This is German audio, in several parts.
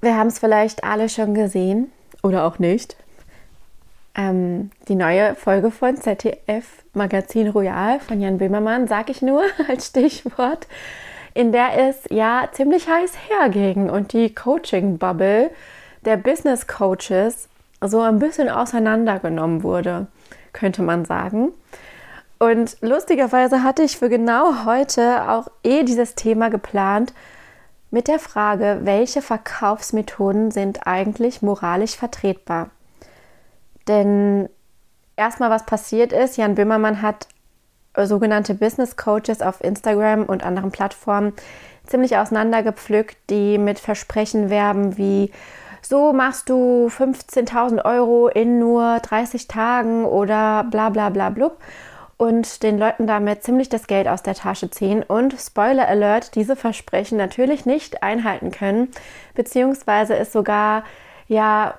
Wir haben es vielleicht alle schon gesehen oder auch nicht. Ähm, die neue Folge von ZDF Magazin Royal von Jan Böhmermann, sag ich nur als Stichwort, in der es ja ziemlich heiß herging und die Coaching-Bubble der Business Coaches so ein bisschen auseinandergenommen wurde, könnte man sagen. Und lustigerweise hatte ich für genau heute auch eh dieses Thema geplant mit der Frage, welche Verkaufsmethoden sind eigentlich moralisch vertretbar? Denn erstmal, was passiert ist, Jan Böhmermann hat sogenannte Business Coaches auf Instagram und anderen Plattformen ziemlich auseinandergepflückt, die mit Versprechen werben wie so machst du 15.000 Euro in nur 30 Tagen oder bla bla bla blub und den Leuten damit ziemlich das Geld aus der Tasche ziehen und Spoiler Alert, diese Versprechen natürlich nicht einhalten können, beziehungsweise es sogar ja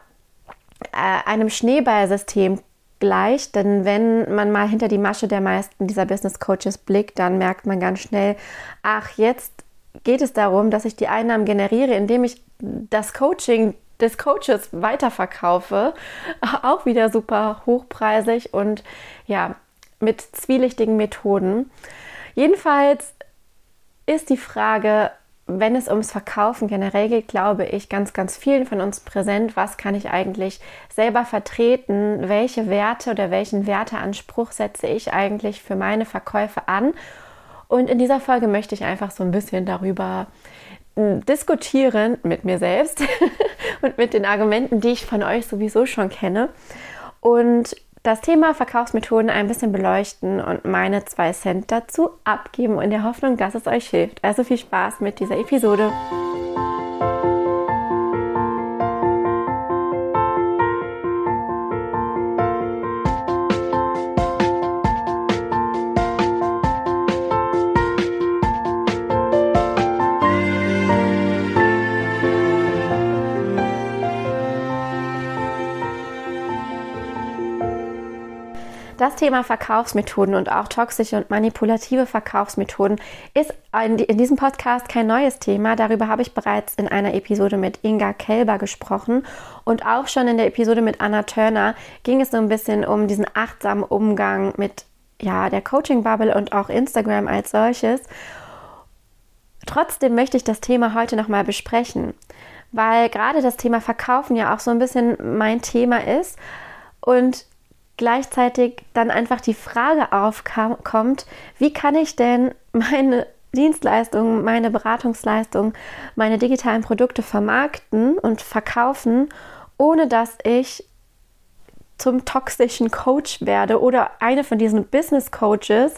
äh, einem Schneeballsystem gleich, denn wenn man mal hinter die Masche der meisten dieser Business Coaches blickt, dann merkt man ganz schnell, ach, jetzt geht es darum, dass ich die Einnahmen generiere, indem ich das Coaching des Coaches weiterverkaufe. Auch wieder super hochpreisig und ja, mit zwielichtigen Methoden. Jedenfalls ist die Frage, wenn es ums Verkaufen generell geht, glaube ich, ganz, ganz vielen von uns präsent, was kann ich eigentlich selber vertreten, welche Werte oder welchen Werteanspruch setze ich eigentlich für meine Verkäufe an. Und in dieser Folge möchte ich einfach so ein bisschen darüber hm, diskutieren mit mir selbst und mit den Argumenten, die ich von euch sowieso schon kenne. Und das Thema Verkaufsmethoden ein bisschen beleuchten und meine zwei Cent dazu abgeben in der Hoffnung, dass es euch hilft. Also viel Spaß mit dieser Episode. Das Thema Verkaufsmethoden und auch toxische und manipulative Verkaufsmethoden ist in diesem Podcast kein neues Thema. Darüber habe ich bereits in einer Episode mit Inga Kelber gesprochen und auch schon in der Episode mit Anna Turner ging es so ein bisschen um diesen achtsamen Umgang mit ja, der Coaching Bubble und auch Instagram als solches. Trotzdem möchte ich das Thema heute nochmal besprechen, weil gerade das Thema Verkaufen ja auch so ein bisschen mein Thema ist und gleichzeitig dann einfach die Frage aufkommt, wie kann ich denn meine Dienstleistungen, meine Beratungsleistungen, meine digitalen Produkte vermarkten und verkaufen, ohne dass ich zum toxischen Coach werde oder eine von diesen Business Coaches,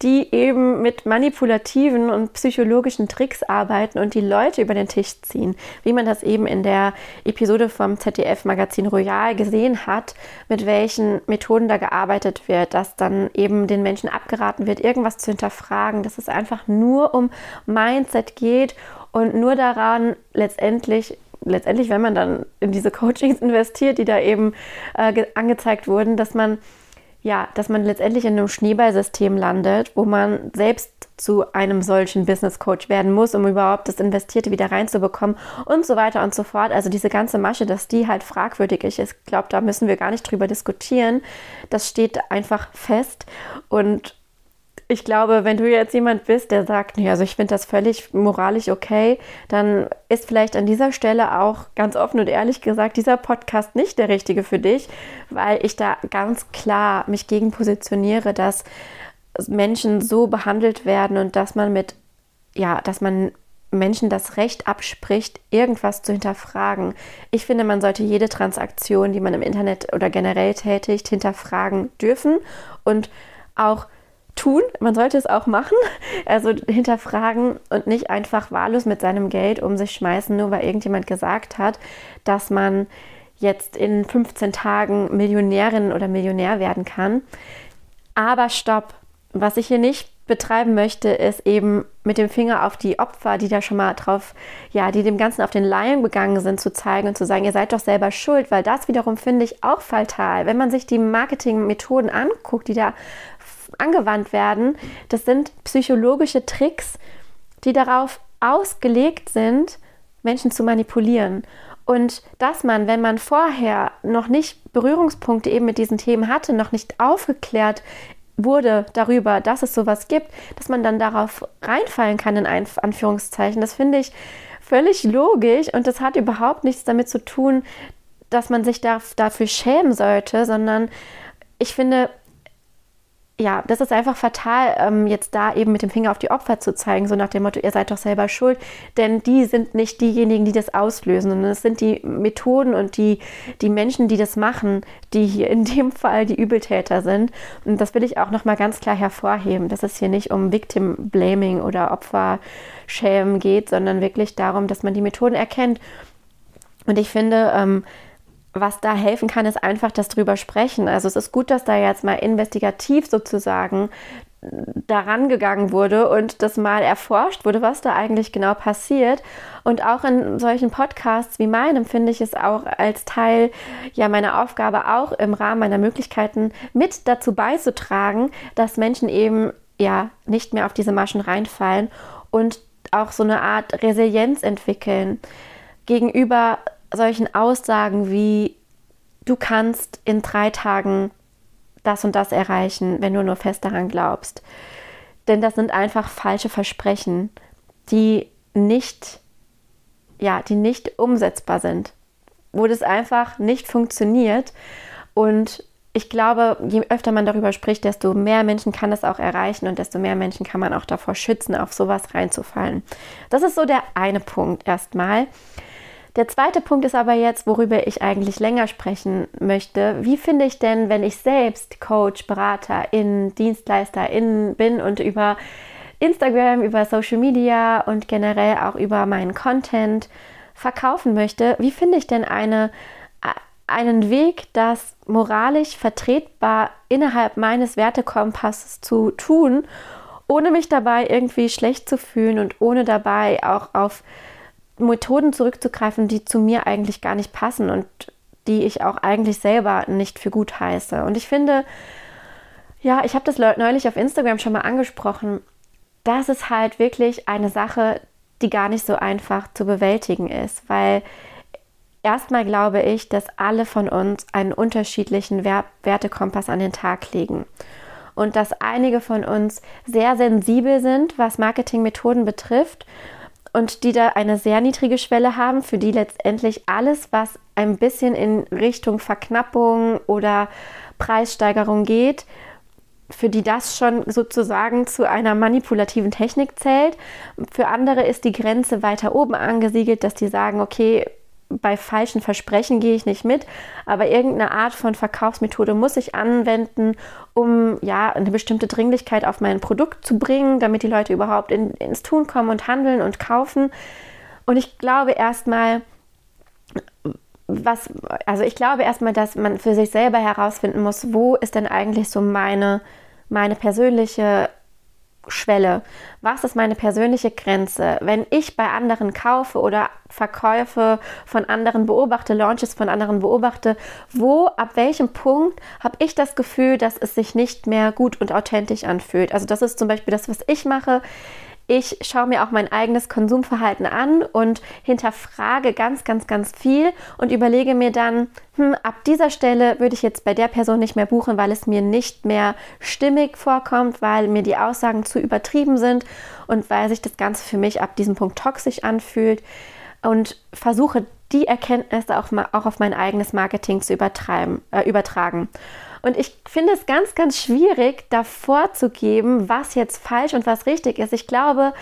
die eben mit manipulativen und psychologischen Tricks arbeiten und die Leute über den Tisch ziehen, wie man das eben in der Episode vom ZDF Magazin Royal gesehen hat, mit welchen Methoden da gearbeitet wird, dass dann eben den Menschen abgeraten wird, irgendwas zu hinterfragen, dass es einfach nur um Mindset geht und nur daran letztendlich letztendlich, wenn man dann in diese Coachings investiert, die da eben äh, angezeigt wurden, dass man ja, dass man letztendlich in einem Schneeballsystem landet, wo man selbst zu einem solchen Business Coach werden muss, um überhaupt das Investierte wieder reinzubekommen und so weiter und so fort. Also diese ganze Masche, dass die halt fragwürdig ist, ich glaube, da müssen wir gar nicht drüber diskutieren. Das steht einfach fest und ich glaube, wenn du jetzt jemand bist, der sagt, nee, also ich finde das völlig moralisch okay, dann ist vielleicht an dieser Stelle auch ganz offen und ehrlich gesagt dieser Podcast nicht der richtige für dich, weil ich da ganz klar mich gegen positioniere, dass Menschen so behandelt werden und dass man mit, ja, dass man Menschen das Recht abspricht, irgendwas zu hinterfragen. Ich finde, man sollte jede Transaktion, die man im Internet oder generell tätigt, hinterfragen dürfen und auch tun. Man sollte es auch machen. Also hinterfragen und nicht einfach wahllos mit seinem Geld um sich schmeißen, nur weil irgendjemand gesagt hat, dass man jetzt in 15 Tagen Millionärin oder Millionär werden kann. Aber stopp. Was ich hier nicht betreiben möchte, ist eben mit dem Finger auf die Opfer, die da schon mal drauf, ja, die dem Ganzen auf den Laien begangen sind, zu zeigen und zu sagen, ihr seid doch selber schuld, weil das wiederum finde ich auch fatal. Wenn man sich die Marketingmethoden anguckt, die da angewandt werden, das sind psychologische Tricks, die darauf ausgelegt sind, Menschen zu manipulieren. Und dass man, wenn man vorher noch nicht Berührungspunkte eben mit diesen Themen hatte, noch nicht aufgeklärt wurde darüber, dass es sowas gibt, dass man dann darauf reinfallen kann, in Anführungszeichen. Das finde ich völlig logisch und das hat überhaupt nichts damit zu tun, dass man sich da, dafür schämen sollte, sondern ich finde, ja, das ist einfach fatal, ähm, jetzt da eben mit dem Finger auf die Opfer zu zeigen, so nach dem Motto, ihr seid doch selber schuld, denn die sind nicht diejenigen, die das auslösen, sondern es sind die Methoden und die, die Menschen, die das machen, die hier in dem Fall die Übeltäter sind. Und das will ich auch nochmal ganz klar hervorheben, dass es hier nicht um Victim Blaming oder Opferschämen geht, sondern wirklich darum, dass man die Methoden erkennt. Und ich finde, ähm, was da helfen kann, ist einfach das drüber sprechen. Also es ist gut, dass da jetzt mal investigativ sozusagen daran gegangen wurde und das mal erforscht wurde, was da eigentlich genau passiert. Und auch in solchen Podcasts wie meinem finde ich es auch als Teil ja meiner Aufgabe auch im Rahmen meiner Möglichkeiten mit dazu beizutragen, dass Menschen eben ja nicht mehr auf diese Maschen reinfallen und auch so eine Art Resilienz entwickeln gegenüber solchen Aussagen wie, du kannst in drei Tagen das und das erreichen, wenn du nur fest daran glaubst. Denn das sind einfach falsche Versprechen, die nicht, ja, die nicht umsetzbar sind, wo das einfach nicht funktioniert. Und ich glaube, je öfter man darüber spricht, desto mehr Menschen kann das auch erreichen und desto mehr Menschen kann man auch davor schützen, auf sowas reinzufallen. Das ist so der eine Punkt erstmal. Der zweite Punkt ist aber jetzt, worüber ich eigentlich länger sprechen möchte. Wie finde ich denn, wenn ich selbst Coach, Berater, in Dienstleister in bin und über Instagram, über Social Media und generell auch über meinen Content verkaufen möchte, wie finde ich denn eine, einen Weg, das moralisch vertretbar innerhalb meines Wertekompasses zu tun, ohne mich dabei irgendwie schlecht zu fühlen und ohne dabei auch auf Methoden zurückzugreifen, die zu mir eigentlich gar nicht passen und die ich auch eigentlich selber nicht für gut heiße. Und ich finde, ja, ich habe das neulich auf Instagram schon mal angesprochen, das ist halt wirklich eine Sache, die gar nicht so einfach zu bewältigen ist, weil erstmal glaube ich, dass alle von uns einen unterschiedlichen Wertekompass an den Tag legen und dass einige von uns sehr sensibel sind, was Marketingmethoden betrifft und die da eine sehr niedrige Schwelle haben, für die letztendlich alles, was ein bisschen in Richtung Verknappung oder Preissteigerung geht, für die das schon sozusagen zu einer manipulativen Technik zählt. Für andere ist die Grenze weiter oben angesiedelt, dass die sagen, okay, bei falschen Versprechen gehe ich nicht mit, aber irgendeine Art von Verkaufsmethode muss ich anwenden, um ja eine bestimmte Dringlichkeit auf mein Produkt zu bringen, damit die Leute überhaupt in, ins Tun kommen und handeln und kaufen. Und ich glaube erstmal, was, also ich glaube erstmal, dass man für sich selber herausfinden muss, wo ist denn eigentlich so meine, meine persönliche Schwelle? Was ist meine persönliche Grenze? Wenn ich bei anderen kaufe oder Verkäufe von anderen beobachte, Launches von anderen beobachte, wo, ab welchem Punkt habe ich das Gefühl, dass es sich nicht mehr gut und authentisch anfühlt? Also das ist zum Beispiel das, was ich mache. Ich schaue mir auch mein eigenes Konsumverhalten an und hinterfrage ganz, ganz, ganz viel und überlege mir dann, hm, ab dieser Stelle würde ich jetzt bei der Person nicht mehr buchen, weil es mir nicht mehr stimmig vorkommt, weil mir die Aussagen zu übertrieben sind und weil sich das Ganze für mich ab diesem Punkt toxisch anfühlt und versuche die Erkenntnisse auch, auch auf mein eigenes Marketing zu übertreiben, äh, übertragen. Und ich finde es ganz, ganz schwierig, da vorzugeben, was jetzt falsch und was richtig ist. Ich glaube,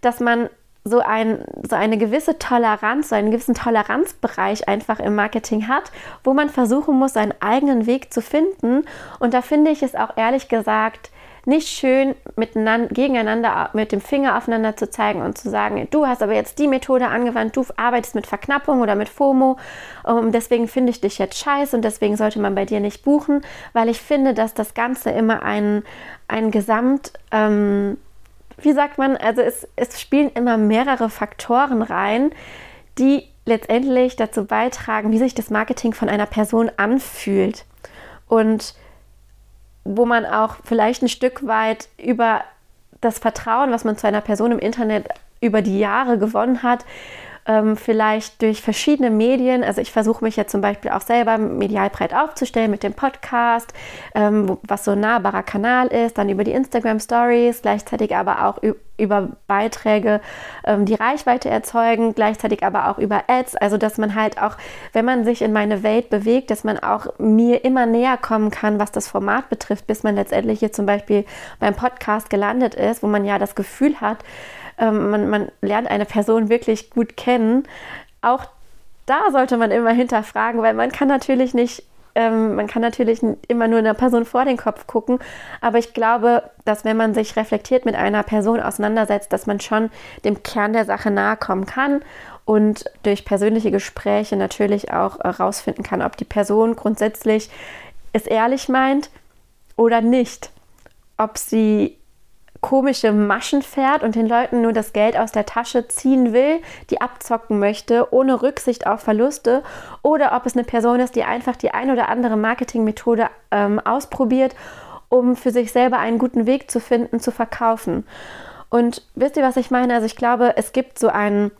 dass man so, ein, so eine gewisse Toleranz, so einen gewissen Toleranzbereich einfach im Marketing hat, wo man versuchen muss, seinen eigenen Weg zu finden. Und da finde ich es auch ehrlich gesagt nicht schön, miteinander, gegeneinander mit dem Finger aufeinander zu zeigen und zu sagen, du hast aber jetzt die Methode angewandt, du arbeitest mit Verknappung oder mit FOMO, um, deswegen finde ich dich jetzt scheiße und deswegen sollte man bei dir nicht buchen, weil ich finde, dass das Ganze immer ein, ein Gesamt, ähm, wie sagt man, also es, es spielen immer mehrere Faktoren rein, die letztendlich dazu beitragen, wie sich das Marketing von einer Person anfühlt. Und wo man auch vielleicht ein Stück weit über das Vertrauen, was man zu einer Person im Internet über die Jahre gewonnen hat, ähm, vielleicht durch verschiedene Medien. Also ich versuche mich ja zum Beispiel auch selber medial breit aufzustellen mit dem Podcast, ähm, was so ein nahbarer Kanal ist, dann über die Instagram Stories, gleichzeitig aber auch über Beiträge ähm, die Reichweite erzeugen, gleichzeitig aber auch über Ads. Also dass man halt auch, wenn man sich in meine Welt bewegt, dass man auch mir immer näher kommen kann, was das Format betrifft, bis man letztendlich hier zum Beispiel beim Podcast gelandet ist, wo man ja das Gefühl hat, ähm, man, man lernt eine Person wirklich gut kennen. Auch da sollte man immer hinterfragen, weil man kann natürlich nicht ähm, man kann natürlich immer nur einer Person vor den Kopf gucken, aber ich glaube, dass wenn man sich reflektiert mit einer Person auseinandersetzt, dass man schon dem Kern der Sache nahe kommen kann und durch persönliche Gespräche natürlich auch herausfinden kann, ob die Person grundsätzlich es ehrlich meint oder nicht. Ob sie komische Maschen fährt und den Leuten nur das Geld aus der Tasche ziehen will, die abzocken möchte, ohne Rücksicht auf Verluste, oder ob es eine Person ist, die einfach die ein oder andere Marketingmethode ähm, ausprobiert, um für sich selber einen guten Weg zu finden, zu verkaufen. Und wisst ihr, was ich meine? Also ich glaube, es gibt so einen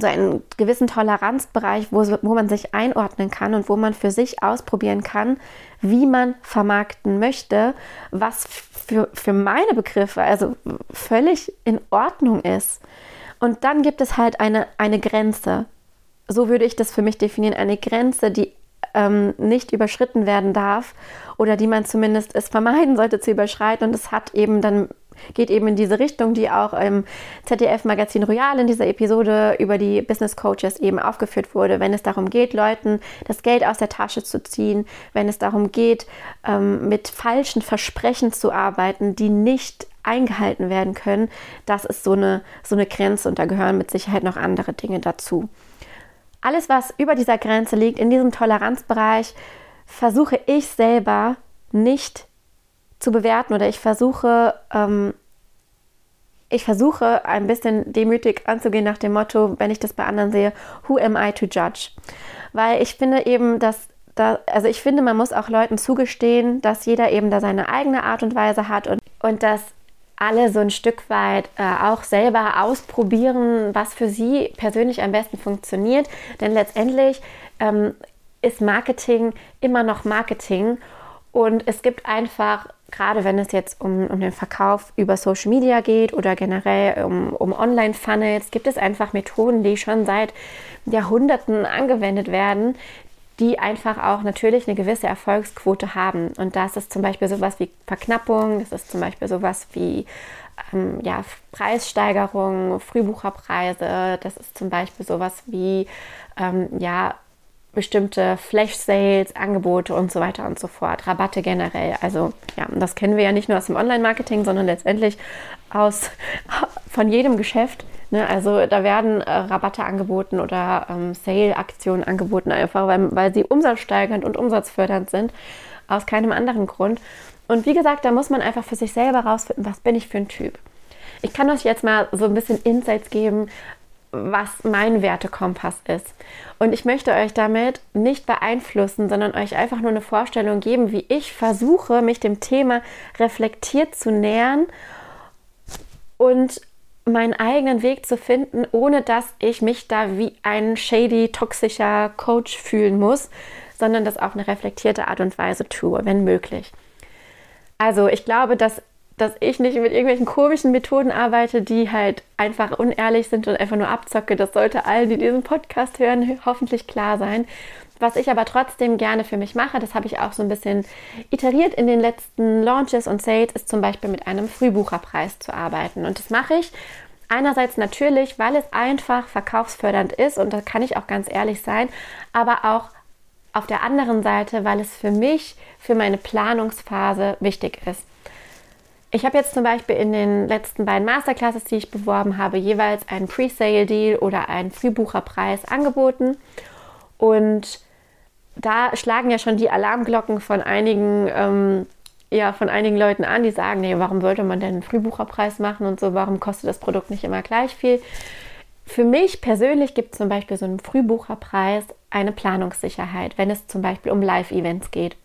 so einen gewissen Toleranzbereich, wo, wo man sich einordnen kann und wo man für sich ausprobieren kann, wie man vermarkten möchte, was für, für meine Begriffe also völlig in Ordnung ist. Und dann gibt es halt eine, eine Grenze. So würde ich das für mich definieren, eine Grenze, die ähm, nicht überschritten werden darf oder die man zumindest es vermeiden sollte zu überschreiten. Und es hat eben dann geht eben in diese Richtung, die auch im ZDF-Magazin Royal in dieser Episode über die Business Coaches eben aufgeführt wurde, wenn es darum geht, Leuten das Geld aus der Tasche zu ziehen, wenn es darum geht, ähm, mit falschen Versprechen zu arbeiten, die nicht eingehalten werden können, das ist so eine, so eine Grenze und da gehören mit Sicherheit noch andere Dinge dazu. Alles, was über dieser Grenze liegt, in diesem Toleranzbereich, versuche ich selber nicht zu bewerten oder ich versuche, ähm, ich versuche ein bisschen demütig anzugehen nach dem Motto, wenn ich das bei anderen sehe, who am I to judge? Weil ich finde eben, dass da, also ich finde, man muss auch Leuten zugestehen, dass jeder eben da seine eigene Art und Weise hat und, und dass alle so ein Stück weit äh, auch selber ausprobieren, was für sie persönlich am besten funktioniert. Denn letztendlich ähm, ist Marketing immer noch Marketing und es gibt einfach gerade wenn es jetzt um, um den Verkauf über Social Media geht oder generell um, um Online-Funnels, gibt es einfach Methoden, die schon seit Jahrhunderten angewendet werden, die einfach auch natürlich eine gewisse Erfolgsquote haben. Und das ist zum Beispiel sowas wie Verknappung, das ist zum Beispiel sowas wie ähm, ja, Preissteigerung, Frühbucherpreise, das ist zum Beispiel sowas wie ähm, ja, bestimmte Flash-Sales, Angebote und so weiter und so fort, Rabatte generell. Also ja, das kennen wir ja nicht nur aus dem Online-Marketing, sondern letztendlich aus von jedem Geschäft. Ne? Also da werden äh, Rabatte angeboten oder ähm, Sale-Aktionen angeboten, einfach weil, weil sie umsatzsteigernd und umsatzfördernd sind, aus keinem anderen Grund. Und wie gesagt, da muss man einfach für sich selber rausfinden, was bin ich für ein Typ. Ich kann euch jetzt mal so ein bisschen Insights geben, was mein Wertekompass ist. Und ich möchte euch damit nicht beeinflussen, sondern euch einfach nur eine Vorstellung geben, wie ich versuche, mich dem Thema reflektiert zu nähern und meinen eigenen Weg zu finden, ohne dass ich mich da wie ein shady, toxischer Coach fühlen muss, sondern das auf eine reflektierte Art und Weise tue, wenn möglich. Also ich glaube, dass dass ich nicht mit irgendwelchen komischen Methoden arbeite, die halt einfach unehrlich sind und einfach nur abzocke. Das sollte allen, die diesen Podcast hören, hoffentlich klar sein. Was ich aber trotzdem gerne für mich mache, das habe ich auch so ein bisschen iteriert in den letzten Launches und Sales, ist zum Beispiel mit einem Frühbucherpreis zu arbeiten. Und das mache ich einerseits natürlich, weil es einfach verkaufsfördernd ist und da kann ich auch ganz ehrlich sein, aber auch auf der anderen Seite, weil es für mich, für meine Planungsphase wichtig ist. Ich habe jetzt zum Beispiel in den letzten beiden Masterclasses, die ich beworben habe, jeweils einen Pre-Sale-Deal oder einen Frühbucherpreis angeboten. Und da schlagen ja schon die Alarmglocken von einigen, ähm, ja, von einigen Leuten an, die sagen, nee, warum sollte man denn einen Frühbucherpreis machen und so, warum kostet das Produkt nicht immer gleich viel? Für mich persönlich gibt zum Beispiel so einen Frühbucherpreis eine Planungssicherheit, wenn es zum Beispiel um Live-Events geht.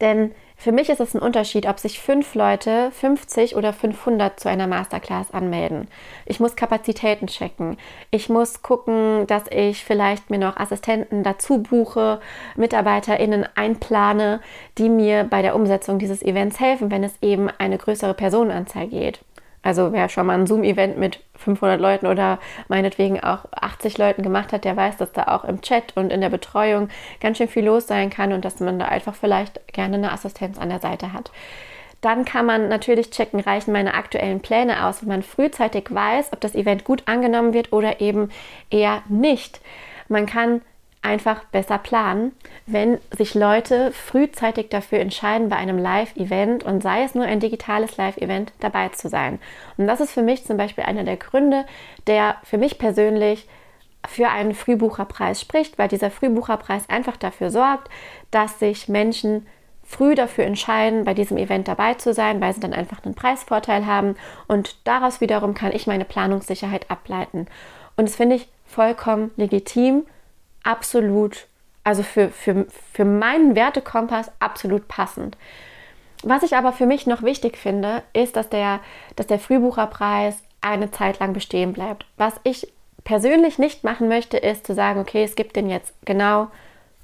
Denn Für mich ist es ein Unterschied, ob sich fünf Leute, 50 oder 500 zu einer Masterclass anmelden. Ich muss Kapazitäten checken. Ich muss gucken, dass ich vielleicht mir noch Assistenten dazu buche, MitarbeiterInnen einplane, die mir bei der Umsetzung dieses Events helfen, wenn es eben eine größere Personenanzahl geht. Also wer schon mal ein Zoom-Event mit 500 Leuten oder meinetwegen auch 80 Leuten gemacht hat, der weiß, dass da auch im Chat und in der Betreuung ganz schön viel los sein kann und dass man da einfach vielleicht gerne eine Assistenz an der Seite hat. Dann kann man natürlich checken, reichen meine aktuellen Pläne aus, wenn man frühzeitig weiß, ob das Event gut angenommen wird oder eben eher nicht. Man kann einfach besser planen, wenn sich Leute frühzeitig dafür entscheiden, bei einem Live-Event und sei es nur ein digitales Live-Event dabei zu sein. Und das ist für mich zum Beispiel einer der Gründe, der für mich persönlich für einen Frühbucherpreis spricht, weil dieser Frühbucherpreis einfach dafür sorgt, dass sich Menschen früh dafür entscheiden, bei diesem Event dabei zu sein, weil sie dann einfach einen Preisvorteil haben und daraus wiederum kann ich meine Planungssicherheit ableiten. Und das finde ich vollkommen legitim absolut, also für, für, für meinen Wertekompass absolut passend. Was ich aber für mich noch wichtig finde, ist, dass der, dass der Frühbucherpreis eine Zeit lang bestehen bleibt. Was ich persönlich nicht machen möchte, ist zu sagen, okay, es gibt den jetzt genau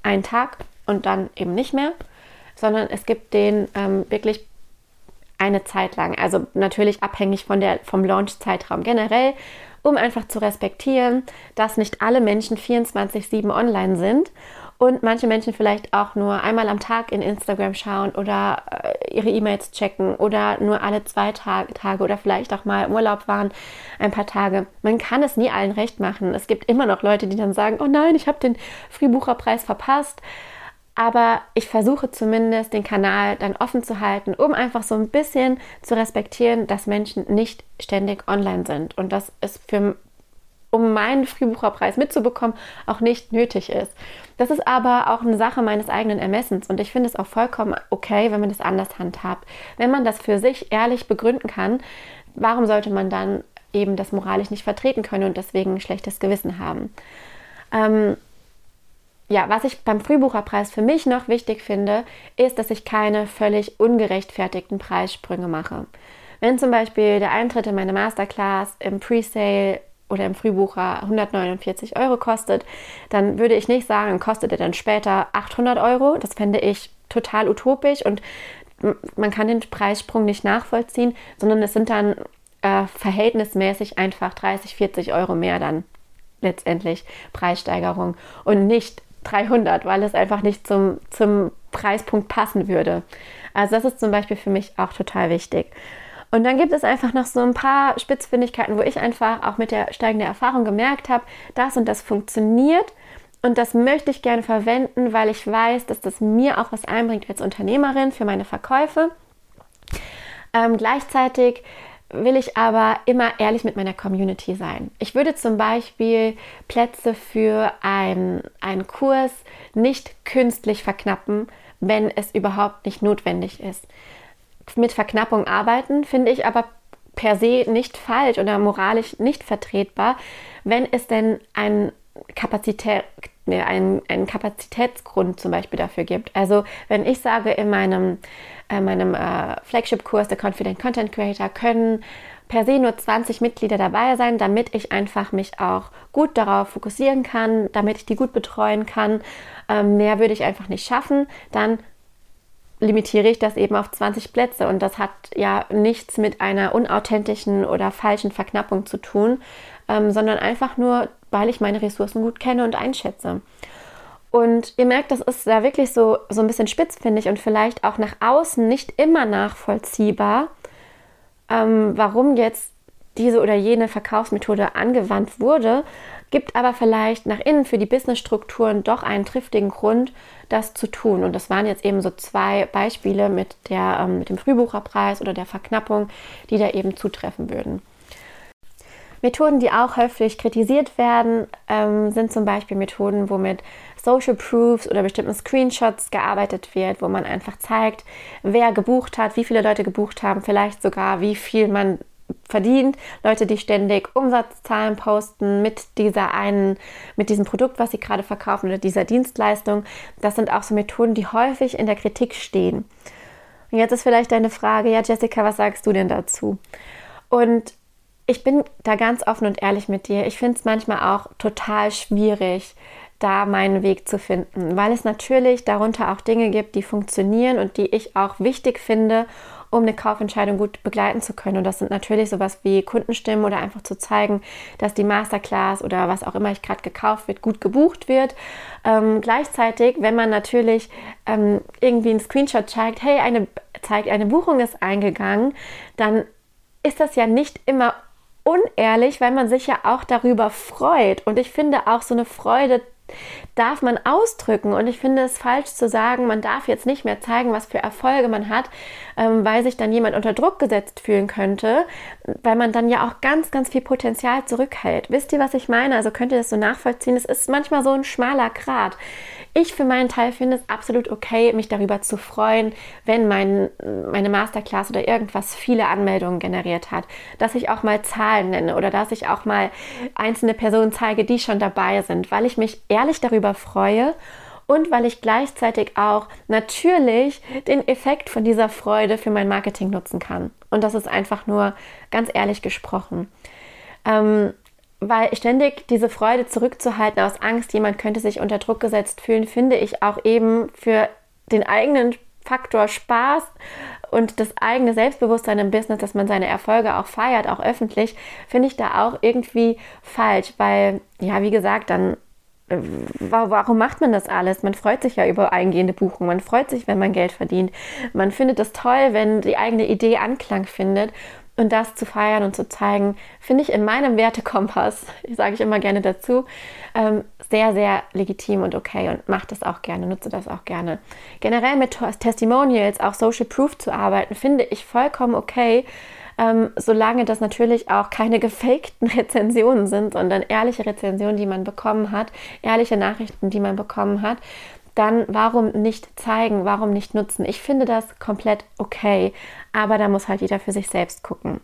einen Tag und dann eben nicht mehr, sondern es gibt den ähm, wirklich eine Zeit lang. Also natürlich abhängig von der, vom Launch-Zeitraum generell um einfach zu respektieren, dass nicht alle Menschen 24-7 online sind und manche Menschen vielleicht auch nur einmal am Tag in Instagram schauen oder äh, ihre E-Mails checken oder nur alle zwei Tage, Tage oder vielleicht auch mal im Urlaub waren ein paar Tage. Man kann es nie allen recht machen. Es gibt immer noch Leute, die dann sagen, oh nein, ich habe den Frühbucherpreis verpasst. Aber ich versuche zumindest den Kanal dann offen zu halten, um einfach so ein bisschen zu respektieren, dass Menschen nicht ständig online sind und dass es für um meinen Frühbucherpreis mitzubekommen, auch nicht nötig ist. Das ist aber auch eine Sache meines eigenen Ermessens und ich finde es auch vollkommen okay, wenn man das anders handhabt. Wenn man das für sich ehrlich begründen kann, warum sollte man dann eben das moralisch nicht vertreten können und deswegen ein schlechtes Gewissen haben? Ähm, ja, was ich beim Frühbucherpreis für mich noch wichtig finde, ist, dass ich keine völlig ungerechtfertigten Preissprünge mache. Wenn zum Beispiel der Eintritt in meine Masterclass im Presale oder im Frühbucher 149 Euro kostet, dann würde ich nicht sagen, kostet er dann später 800 Euro. Das fände ich total utopisch und man kann den Preissprung nicht nachvollziehen, sondern es sind dann äh, verhältnismäßig einfach 30, 40 Euro mehr dann letztendlich Preissteigerung und nicht 300, weil es einfach nicht zum, zum Preispunkt passen würde. Also das ist zum Beispiel für mich auch total wichtig. Und dann gibt es einfach noch so ein paar Spitzfindigkeiten, wo ich einfach auch mit der steigenden Erfahrung gemerkt habe, das und das funktioniert und das möchte ich gerne verwenden, weil ich weiß, dass das mir auch was einbringt als Unternehmerin für meine Verkäufe. Ähm, gleichzeitig will ich aber immer ehrlich mit meiner Community sein. Ich würde zum Beispiel Plätze für einen Kurs nicht künstlich verknappen, wenn es überhaupt nicht notwendig ist. Mit Verknappung arbeiten finde ich aber per se nicht falsch oder moralisch nicht vertretbar, wenn es denn ein Kapazität, nee, einen, einen Kapazitätsgrund zum Beispiel dafür gibt. Also wenn ich sage, in meinem, äh, meinem äh, Flagship-Kurs der Confident Content Creator können per se nur 20 Mitglieder dabei sein, damit ich einfach mich auch gut darauf fokussieren kann, damit ich die gut betreuen kann. Ähm, mehr würde ich einfach nicht schaffen. Dann limitiere ich das eben auf 20 Plätze und das hat ja nichts mit einer unauthentischen oder falschen Verknappung zu tun, ähm, sondern einfach nur, weil ich meine Ressourcen gut kenne und einschätze. Und ihr merkt, das ist da wirklich so, so ein bisschen spitz, finde ich, und vielleicht auch nach außen nicht immer nachvollziehbar, ähm, warum jetzt diese oder jene Verkaufsmethode angewandt wurde, gibt aber vielleicht nach innen für die Businessstrukturen doch einen triftigen Grund, das zu tun. Und das waren jetzt eben so zwei Beispiele mit, der, ähm, mit dem Frühbucherpreis oder der Verknappung, die da eben zutreffen würden. Methoden, die auch häufig kritisiert werden, ähm, sind zum Beispiel Methoden, wo mit Social Proofs oder bestimmten Screenshots gearbeitet wird, wo man einfach zeigt, wer gebucht hat, wie viele Leute gebucht haben, vielleicht sogar wie viel man verdient. Leute, die ständig Umsatzzahlen posten mit dieser einen, mit diesem Produkt, was sie gerade verkaufen oder dieser Dienstleistung. Das sind auch so Methoden, die häufig in der Kritik stehen. Und jetzt ist vielleicht deine Frage, ja Jessica, was sagst du denn dazu? Und ich bin da ganz offen und ehrlich mit dir. Ich finde es manchmal auch total schwierig, da meinen Weg zu finden, weil es natürlich darunter auch Dinge gibt, die funktionieren und die ich auch wichtig finde, um eine Kaufentscheidung gut begleiten zu können. Und das sind natürlich sowas wie Kundenstimmen oder einfach zu zeigen, dass die Masterclass oder was auch immer ich gerade gekauft wird, gut gebucht wird. Ähm, gleichzeitig, wenn man natürlich ähm, irgendwie einen Screenshot zeigt, hey, eine, zeigt, eine Buchung ist eingegangen, dann ist das ja nicht immer unehrlich, weil man sich ja auch darüber freut. Und ich finde auch so eine Freude darf man ausdrücken. Und ich finde es falsch zu sagen, man darf jetzt nicht mehr zeigen, was für Erfolge man hat, ähm, weil sich dann jemand unter Druck gesetzt fühlen könnte, weil man dann ja auch ganz, ganz viel Potenzial zurückhält. Wisst ihr, was ich meine? Also könnt ihr das so nachvollziehen? Es ist manchmal so ein schmaler Grat. Ich für meinen Teil finde es absolut okay, mich darüber zu freuen, wenn mein, meine Masterclass oder irgendwas viele Anmeldungen generiert hat, dass ich auch mal Zahlen nenne oder dass ich auch mal einzelne Personen zeige, die schon dabei sind, weil ich mich ehrlich darüber freue und weil ich gleichzeitig auch natürlich den Effekt von dieser Freude für mein Marketing nutzen kann. Und das ist einfach nur ganz ehrlich gesprochen. Ähm, weil ständig diese Freude zurückzuhalten aus Angst, jemand könnte sich unter Druck gesetzt fühlen, finde ich auch eben für den eigenen Faktor Spaß und das eigene Selbstbewusstsein im Business, dass man seine Erfolge auch feiert, auch öffentlich, finde ich da auch irgendwie falsch, weil, ja, wie gesagt, dann äh, warum macht man das alles? Man freut sich ja über eingehende Buchungen, man freut sich, wenn man Geld verdient. Man findet es toll, wenn die eigene Idee Anklang findet. Und das zu feiern und zu zeigen, finde ich in meinem Wertekompass, sage ich immer gerne dazu, ähm, sehr, sehr legitim und okay und mache das auch gerne, nutze das auch gerne. Generell mit Testimonials, auch Social Proof zu arbeiten, finde ich vollkommen okay, ähm, solange das natürlich auch keine gefakten Rezensionen sind, sondern ehrliche Rezensionen, die man bekommen hat, ehrliche Nachrichten, die man bekommen hat dann warum nicht zeigen, warum nicht nutzen? Ich finde das komplett okay, aber da muss halt jeder für sich selbst gucken.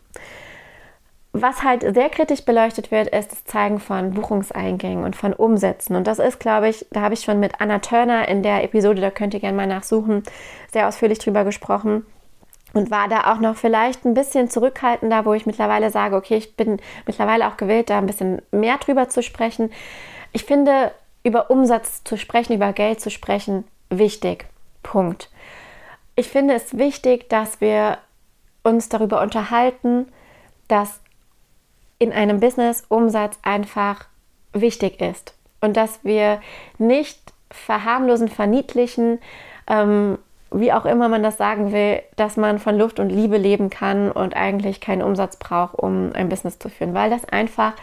Was halt sehr kritisch beleuchtet wird, ist das Zeigen von Buchungseingängen und von Umsätzen. Und das ist, glaube ich, da habe ich schon mit Anna Turner in der Episode, da könnt ihr gerne mal nachsuchen, sehr ausführlich drüber gesprochen und war da auch noch vielleicht ein bisschen zurückhaltender, wo ich mittlerweile sage, okay, ich bin mittlerweile auch gewillt, da ein bisschen mehr drüber zu sprechen. Ich finde, über Umsatz zu sprechen, über Geld zu sprechen, wichtig. Punkt. Ich finde es wichtig, dass wir uns darüber unterhalten, dass in einem Business Umsatz einfach wichtig ist und dass wir nicht verharmlosen, verniedlichen, ähm, wie auch immer man das sagen will, dass man von Luft und Liebe leben kann und eigentlich keinen Umsatz braucht, um ein Business zu führen, weil das einfach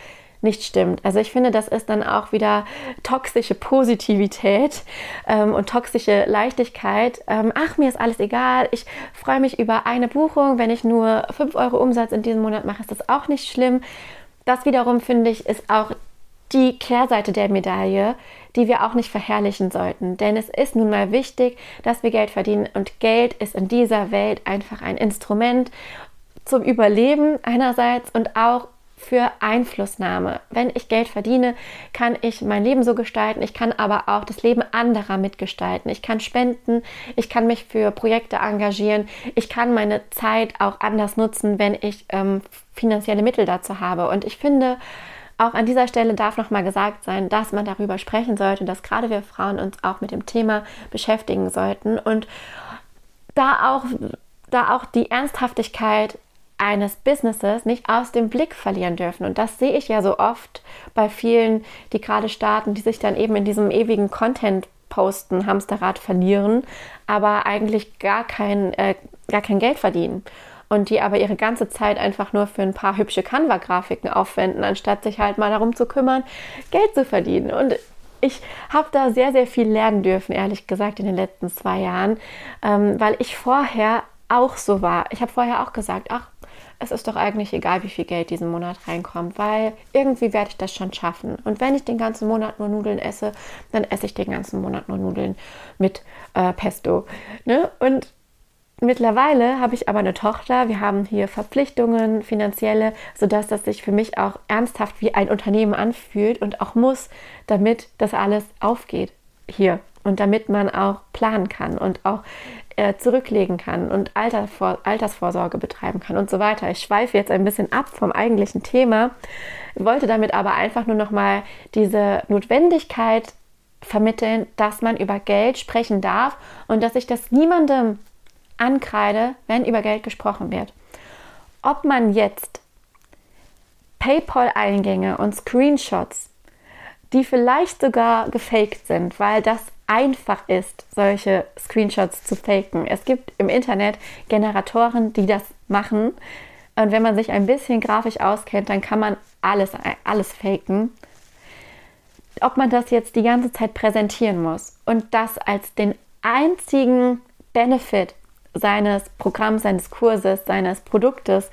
nicht stimmt. Also ich finde, das ist dann auch wieder toxische Positivität ähm, und toxische Leichtigkeit. Ähm, ach, mir ist alles egal. Ich freue mich über eine Buchung. Wenn ich nur 5 Euro Umsatz in diesem Monat mache, ist das auch nicht schlimm. Das wiederum finde ich ist auch die Kehrseite der Medaille, die wir auch nicht verherrlichen sollten. Denn es ist nun mal wichtig, dass wir Geld verdienen und Geld ist in dieser Welt einfach ein Instrument zum Überleben einerseits und auch für Einflussnahme. Wenn ich Geld verdiene, kann ich mein Leben so gestalten. Ich kann aber auch das Leben anderer mitgestalten. Ich kann spenden. Ich kann mich für Projekte engagieren. Ich kann meine Zeit auch anders nutzen, wenn ich ähm, finanzielle Mittel dazu habe. Und ich finde, auch an dieser Stelle darf nochmal gesagt sein, dass man darüber sprechen sollte, dass gerade wir Frauen uns auch mit dem Thema beschäftigen sollten und da auch, da auch die Ernsthaftigkeit eines Businesses nicht aus dem Blick verlieren dürfen. Und das sehe ich ja so oft bei vielen, die gerade starten, die sich dann eben in diesem ewigen Content posten, Hamsterrad verlieren, aber eigentlich gar kein, äh, gar kein Geld verdienen. Und die aber ihre ganze Zeit einfach nur für ein paar hübsche Canva-Grafiken aufwenden, anstatt sich halt mal darum zu kümmern, Geld zu verdienen. Und ich habe da sehr, sehr viel lernen dürfen, ehrlich gesagt, in den letzten zwei Jahren, ähm, weil ich vorher auch so war. Ich habe vorher auch gesagt, ach, es ist doch eigentlich egal, wie viel Geld diesen Monat reinkommt, weil irgendwie werde ich das schon schaffen. Und wenn ich den ganzen Monat nur Nudeln esse, dann esse ich den ganzen Monat nur Nudeln mit äh, Pesto. Ne? Und Mittlerweile habe ich aber eine Tochter, wir haben hier Verpflichtungen, finanzielle, sodass das sich für mich auch ernsthaft wie ein Unternehmen anfühlt und auch muss, damit das alles aufgeht hier und damit man auch planen kann und auch äh, zurücklegen kann und Altervor Altersvorsorge betreiben kann und so weiter. Ich schweife jetzt ein bisschen ab vom eigentlichen Thema, wollte damit aber einfach nur noch mal diese Notwendigkeit vermitteln, dass man über Geld sprechen darf und dass ich das niemandem ankreide, wenn über Geld gesprochen wird. Ob man jetzt PayPal-Eingänge und Screenshots, die vielleicht sogar gefaked sind, weil das einfach ist, solche Screenshots zu faken. Es gibt im Internet Generatoren, die das machen. Und wenn man sich ein bisschen grafisch auskennt, dann kann man alles, alles faken. Ob man das jetzt die ganze Zeit präsentieren muss und das als den einzigen Benefit seines Programms, seines Kurses, seines Produktes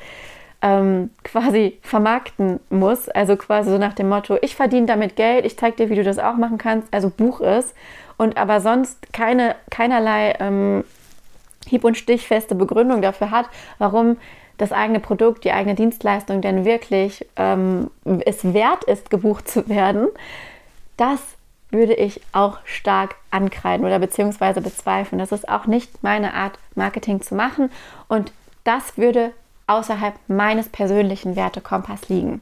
ähm, quasi vermarkten muss. Also quasi so nach dem Motto, ich verdiene damit Geld, ich zeige dir, wie du das auch machen kannst, also buch es. Und aber sonst keine, keinerlei ähm, hieb- und stichfeste Begründung dafür hat, warum das eigene Produkt, die eigene Dienstleistung denn wirklich ähm, es wert ist, gebucht zu werden, das würde ich auch stark ankreiden oder beziehungsweise bezweifeln. Das ist auch nicht meine Art, Marketing zu machen und das würde außerhalb meines persönlichen Wertekompass liegen.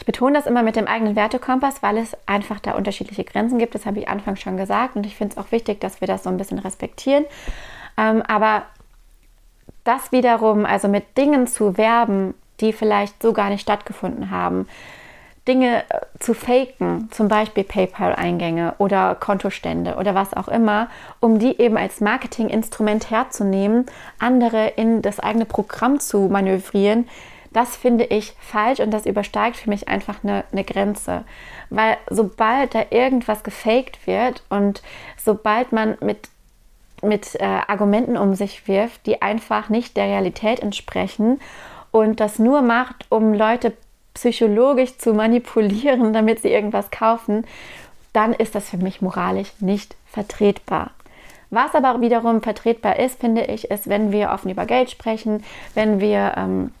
Ich betone das immer mit dem eigenen Wertekompass, weil es einfach da unterschiedliche Grenzen gibt. Das habe ich anfangs schon gesagt und ich finde es auch wichtig, dass wir das so ein bisschen respektieren. Ähm, aber das wiederum, also mit Dingen zu werben, die vielleicht so gar nicht stattgefunden haben, Dinge äh, zu faken, zum Beispiel PayPal-Eingänge oder Kontostände oder was auch immer, um die eben als Marketinginstrument herzunehmen, andere in das eigene Programm zu manövrieren, das finde ich falsch und das übersteigt für mich einfach eine, eine Grenze. Weil sobald da irgendwas gefaked wird und sobald man mit mit äh, Argumenten um sich wirft, die einfach nicht der Realität entsprechen und das nur macht, um Leute psychologisch zu manipulieren, damit sie irgendwas kaufen, dann ist das für mich moralisch nicht vertretbar. Was aber wiederum vertretbar ist, finde ich, ist, wenn wir offen über Geld sprechen, wenn wir, ähm,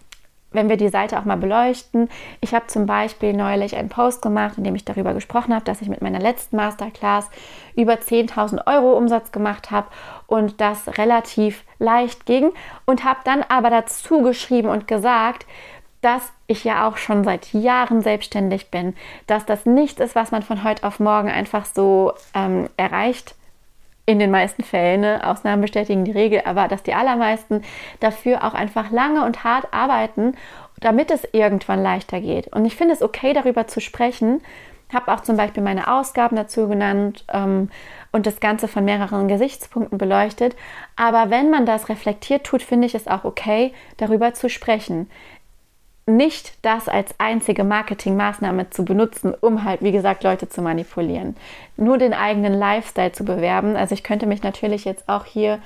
wenn wir die Seite auch mal beleuchten. Ich habe zum Beispiel neulich einen Post gemacht, in dem ich darüber gesprochen habe, dass ich mit meiner letzten Masterclass über 10.000 Euro Umsatz gemacht habe und das relativ leicht ging und habe dann aber dazu geschrieben und gesagt, dass ich ja auch schon seit Jahren selbstständig bin, dass das nichts ist, was man von heute auf morgen einfach so ähm, erreicht. In den meisten Fällen, ne? Ausnahmen bestätigen die Regel, aber dass die allermeisten dafür auch einfach lange und hart arbeiten, damit es irgendwann leichter geht. Und ich finde es okay, darüber zu sprechen. Habe auch zum Beispiel meine Ausgaben dazu genannt ähm, und das Ganze von mehreren Gesichtspunkten beleuchtet. Aber wenn man das reflektiert tut, finde ich es auch okay, darüber zu sprechen nicht das als einzige Marketingmaßnahme zu benutzen, um halt, wie gesagt, Leute zu manipulieren. Nur den eigenen Lifestyle zu bewerben. Also ich könnte mich natürlich jetzt auch hier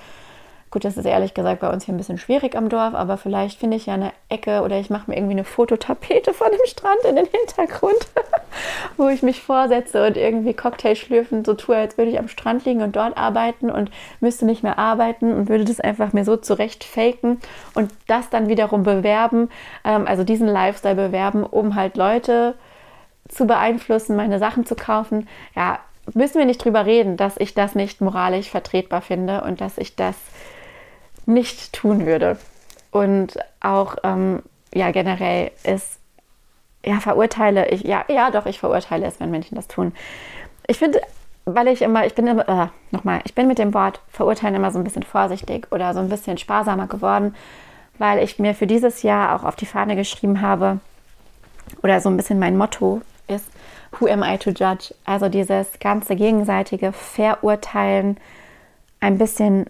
Gut, das ist ehrlich gesagt bei uns hier ein bisschen schwierig am Dorf, aber vielleicht finde ich ja eine Ecke oder ich mache mir irgendwie eine Fototapete von dem Strand in den Hintergrund, wo ich mich vorsetze und irgendwie Cocktail schlürfen, so tue, als würde ich am Strand liegen und dort arbeiten und müsste nicht mehr arbeiten und würde das einfach mir so zurecht faken und das dann wiederum bewerben, ähm, also diesen Lifestyle bewerben, um halt Leute zu beeinflussen, meine Sachen zu kaufen. Ja, müssen wir nicht drüber reden, dass ich das nicht moralisch vertretbar finde und dass ich das nicht tun würde. Und auch ähm, ja generell ist, ja, verurteile ich, ja, ja, doch, ich verurteile es, wenn Menschen das tun. Ich finde, weil ich immer, ich bin immer, äh, nochmal, ich bin mit dem Wort verurteilen immer so ein bisschen vorsichtig oder so ein bisschen sparsamer geworden, weil ich mir für dieses Jahr auch auf die Fahne geschrieben habe, oder so ein bisschen mein Motto ist, Who am I to judge? Also dieses ganze gegenseitige Verurteilen ein bisschen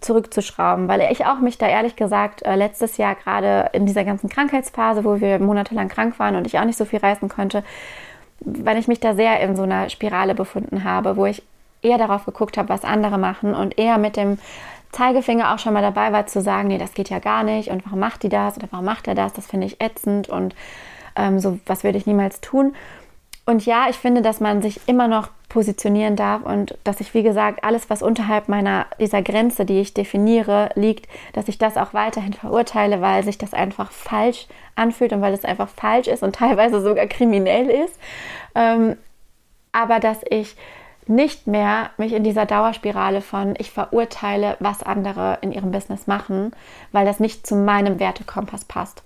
zurückzuschrauben, weil ich auch mich da ehrlich gesagt äh, letztes Jahr gerade in dieser ganzen Krankheitsphase, wo wir monatelang krank waren und ich auch nicht so viel reisen konnte, weil ich mich da sehr in so einer Spirale befunden habe, wo ich eher darauf geguckt habe, was andere machen und eher mit dem Zeigefinger auch schon mal dabei war zu sagen, nee, das geht ja gar nicht und warum macht die das oder warum macht er das, das finde ich ätzend und ähm, so was würde ich niemals tun. Und ja, ich finde, dass man sich immer noch positionieren darf und dass ich, wie gesagt, alles, was unterhalb meiner dieser Grenze, die ich definiere, liegt, dass ich das auch weiterhin verurteile, weil sich das einfach falsch anfühlt und weil es einfach falsch ist und teilweise sogar kriminell ist. Ähm, aber dass ich nicht mehr mich in dieser Dauerspirale von ich verurteile, was andere in ihrem Business machen, weil das nicht zu meinem Wertekompass passt.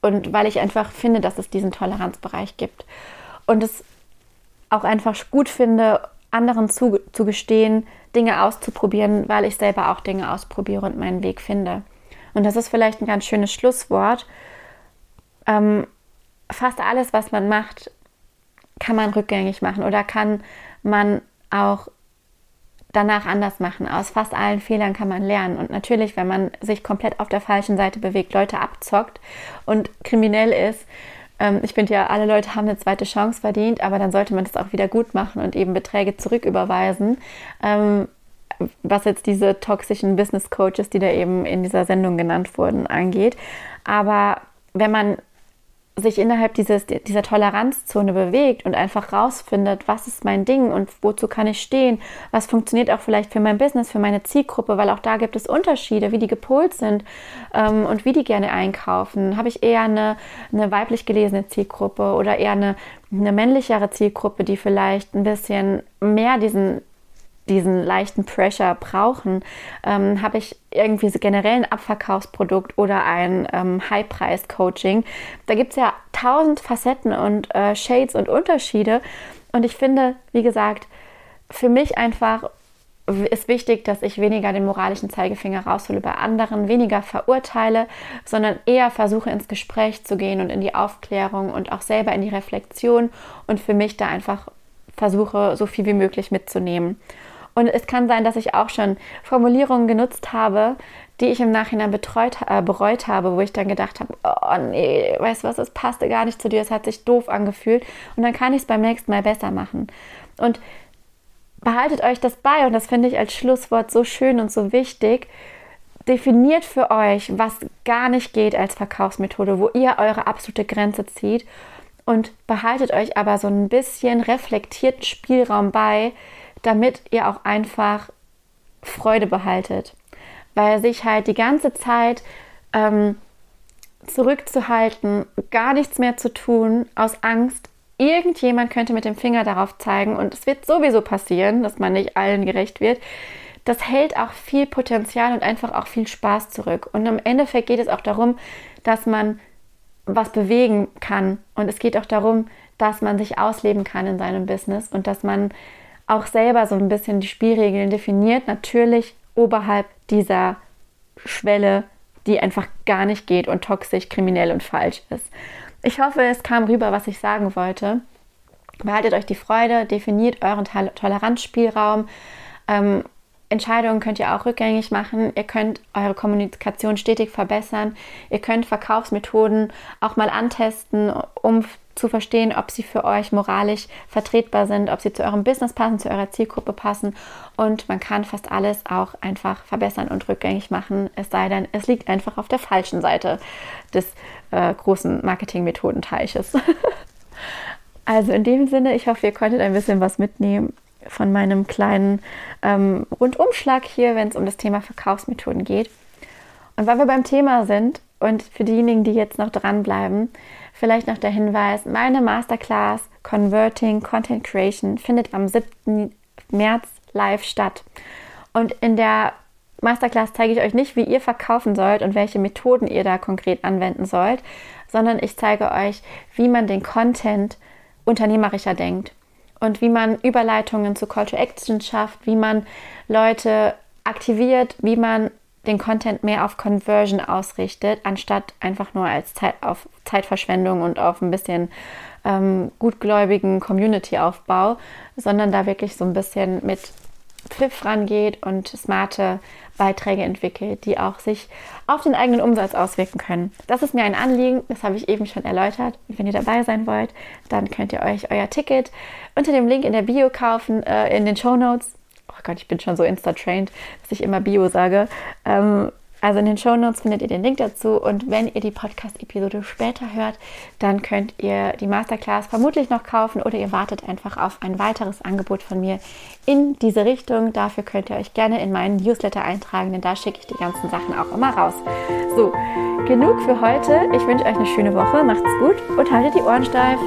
Und weil ich einfach finde, dass es diesen Toleranzbereich gibt. Und es auch einfach gut finde, anderen zu, gestehen, Dinge auszuprobieren, weil ich selber auch Dinge ausprobiere und meinen Weg finde. Und das ist vielleicht ein ganz schönes Schlusswort. Ähm, fast alles, was man macht, kann man rückgängig machen oder kann man auch danach anders machen. Aus fast allen Fehlern kann man lernen. Und natürlich, wenn man sich komplett auf der falschen Seite bewegt, Leute abzockt und kriminell ist, ähm, ich finde ja, alle Leute haben eine zweite Chance verdient, aber dann sollte man das auch wieder gut machen und eben Beträge zurücküberweisen. Ähm, was jetzt diese toxischen Business Coaches, die da eben in dieser Sendung genannt wurden, angeht. Aber wenn man sich innerhalb dieses, dieser Toleranzzone bewegt und einfach rausfindet, was ist mein Ding und wozu kann ich stehen, was funktioniert auch vielleicht für mein Business, für meine Zielgruppe, weil auch da gibt es Unterschiede, wie die gepolt sind ähm, und wie die gerne einkaufen. Habe ich eher eine, eine weiblich gelesene Zielgruppe oder eher eine, eine männlichere Zielgruppe, die vielleicht ein bisschen mehr diesen diesen leichten Pressure brauchen, ähm, habe ich irgendwie generell ein Abverkaufsprodukt oder ein ähm, High-Price-Coaching. Da gibt es ja tausend Facetten und äh, Shades und Unterschiede. Und ich finde, wie gesagt, für mich einfach ist wichtig, dass ich weniger den moralischen Zeigefinger raushole bei anderen, weniger verurteile, sondern eher versuche ins Gespräch zu gehen und in die Aufklärung und auch selber in die Reflexion und für mich da einfach versuche, so viel wie möglich mitzunehmen. Und es kann sein, dass ich auch schon Formulierungen genutzt habe, die ich im Nachhinein betreut, äh, bereut habe, wo ich dann gedacht habe, oh nee, weißt du was, es passte gar nicht zu dir, es hat sich doof angefühlt und dann kann ich es beim nächsten Mal besser machen. Und behaltet euch das bei und das finde ich als Schlusswort so schön und so wichtig. Definiert für euch, was gar nicht geht als Verkaufsmethode, wo ihr eure absolute Grenze zieht und behaltet euch aber so ein bisschen reflektierten Spielraum bei, damit ihr auch einfach Freude behaltet. Weil sich halt die ganze Zeit ähm, zurückzuhalten, gar nichts mehr zu tun, aus Angst, irgendjemand könnte mit dem Finger darauf zeigen und es wird sowieso passieren, dass man nicht allen gerecht wird. Das hält auch viel Potenzial und einfach auch viel Spaß zurück. Und im Endeffekt geht es auch darum, dass man was bewegen kann. Und es geht auch darum, dass man sich ausleben kann in seinem Business und dass man auch selber so ein bisschen die Spielregeln definiert, natürlich oberhalb dieser Schwelle, die einfach gar nicht geht und toxisch, kriminell und falsch ist. Ich hoffe, es kam rüber, was ich sagen wollte. Behaltet euch die Freude, definiert euren Toleranzspielraum. Ähm, Entscheidungen könnt ihr auch rückgängig machen. Ihr könnt eure Kommunikation stetig verbessern. Ihr könnt Verkaufsmethoden auch mal antesten, um zu verstehen, ob sie für euch moralisch vertretbar sind, ob sie zu eurem Business passen, zu eurer Zielgruppe passen. Und man kann fast alles auch einfach verbessern und rückgängig machen, es sei denn, es liegt einfach auf der falschen Seite des äh, großen Marketingmethodenteiches. also in dem Sinne, ich hoffe, ihr konntet ein bisschen was mitnehmen von meinem kleinen ähm, Rundumschlag hier, wenn es um das Thema Verkaufsmethoden geht. Und weil wir beim Thema sind und für diejenigen, die jetzt noch dranbleiben, Vielleicht noch der Hinweis, meine Masterclass Converting Content Creation findet am 7. März live statt. Und in der Masterclass zeige ich euch nicht, wie ihr verkaufen sollt und welche Methoden ihr da konkret anwenden sollt, sondern ich zeige euch, wie man den Content unternehmerischer denkt und wie man Überleitungen zu Call to Action schafft, wie man Leute aktiviert, wie man den Content mehr auf Conversion ausrichtet, anstatt einfach nur als Zeit auf Zeitverschwendung und auf ein bisschen ähm, gutgläubigen Community-Aufbau, sondern da wirklich so ein bisschen mit Pfiff rangeht und smarte Beiträge entwickelt, die auch sich auf den eigenen Umsatz auswirken können. Das ist mir ein Anliegen, das habe ich eben schon erläutert. wenn ihr dabei sein wollt, dann könnt ihr euch euer Ticket unter dem Link in der Bio kaufen, äh, in den Show Notes oh Gott, ich bin schon so insta-trained, dass ich immer Bio sage. Ähm, also in den Show Notes findet ihr den Link dazu und wenn ihr die Podcast-Episode später hört, dann könnt ihr die Masterclass vermutlich noch kaufen oder ihr wartet einfach auf ein weiteres Angebot von mir in diese Richtung. Dafür könnt ihr euch gerne in meinen Newsletter eintragen, denn da schicke ich die ganzen Sachen auch immer raus. So, genug für heute. Ich wünsche euch eine schöne Woche, macht's gut und haltet die Ohren steif.